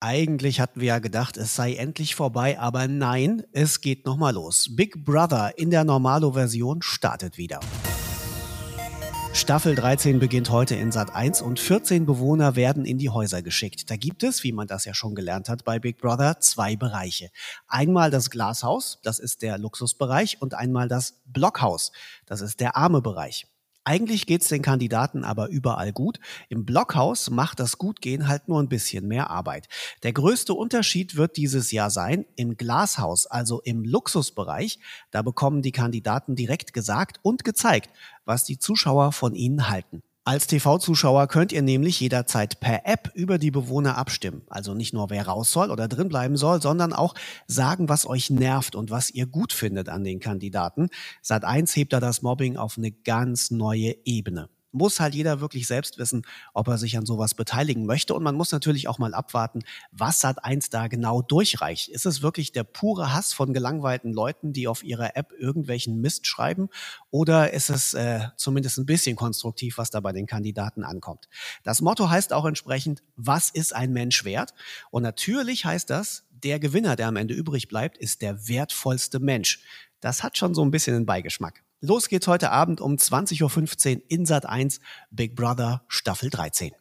Eigentlich hatten wir ja gedacht, es sei endlich vorbei, aber nein, es geht nochmal los. Big Brother in der Normalo-Version startet wieder. Staffel 13 beginnt heute in Sat 1 und 14 Bewohner werden in die Häuser geschickt. Da gibt es, wie man das ja schon gelernt hat bei Big Brother, zwei Bereiche. Einmal das Glashaus, das ist der Luxusbereich, und einmal das Blockhaus, das ist der arme Bereich. Eigentlich geht's den Kandidaten aber überall gut. Im Blockhaus macht das Gutgehen halt nur ein bisschen mehr Arbeit. Der größte Unterschied wird dieses Jahr sein, im Glashaus, also im Luxusbereich, da bekommen die Kandidaten direkt gesagt und gezeigt, was die Zuschauer von ihnen halten. Als TV-Zuschauer könnt ihr nämlich jederzeit per App über die Bewohner abstimmen. Also nicht nur wer raus soll oder drin bleiben soll, sondern auch sagen, was euch nervt und was ihr gut findet an den Kandidaten. Seit eins hebt da das Mobbing auf eine ganz neue Ebene muss halt jeder wirklich selbst wissen, ob er sich an sowas beteiligen möchte. Und man muss natürlich auch mal abwarten, was Sat1 da genau durchreicht. Ist es wirklich der pure Hass von gelangweilten Leuten, die auf ihrer App irgendwelchen Mist schreiben? Oder ist es äh, zumindest ein bisschen konstruktiv, was da bei den Kandidaten ankommt? Das Motto heißt auch entsprechend, was ist ein Mensch wert? Und natürlich heißt das, der Gewinner, der am Ende übrig bleibt, ist der wertvollste Mensch. Das hat schon so ein bisschen einen Beigeschmack. Los geht's heute Abend um 20.15 Uhr in Sat 1 Big Brother Staffel 13.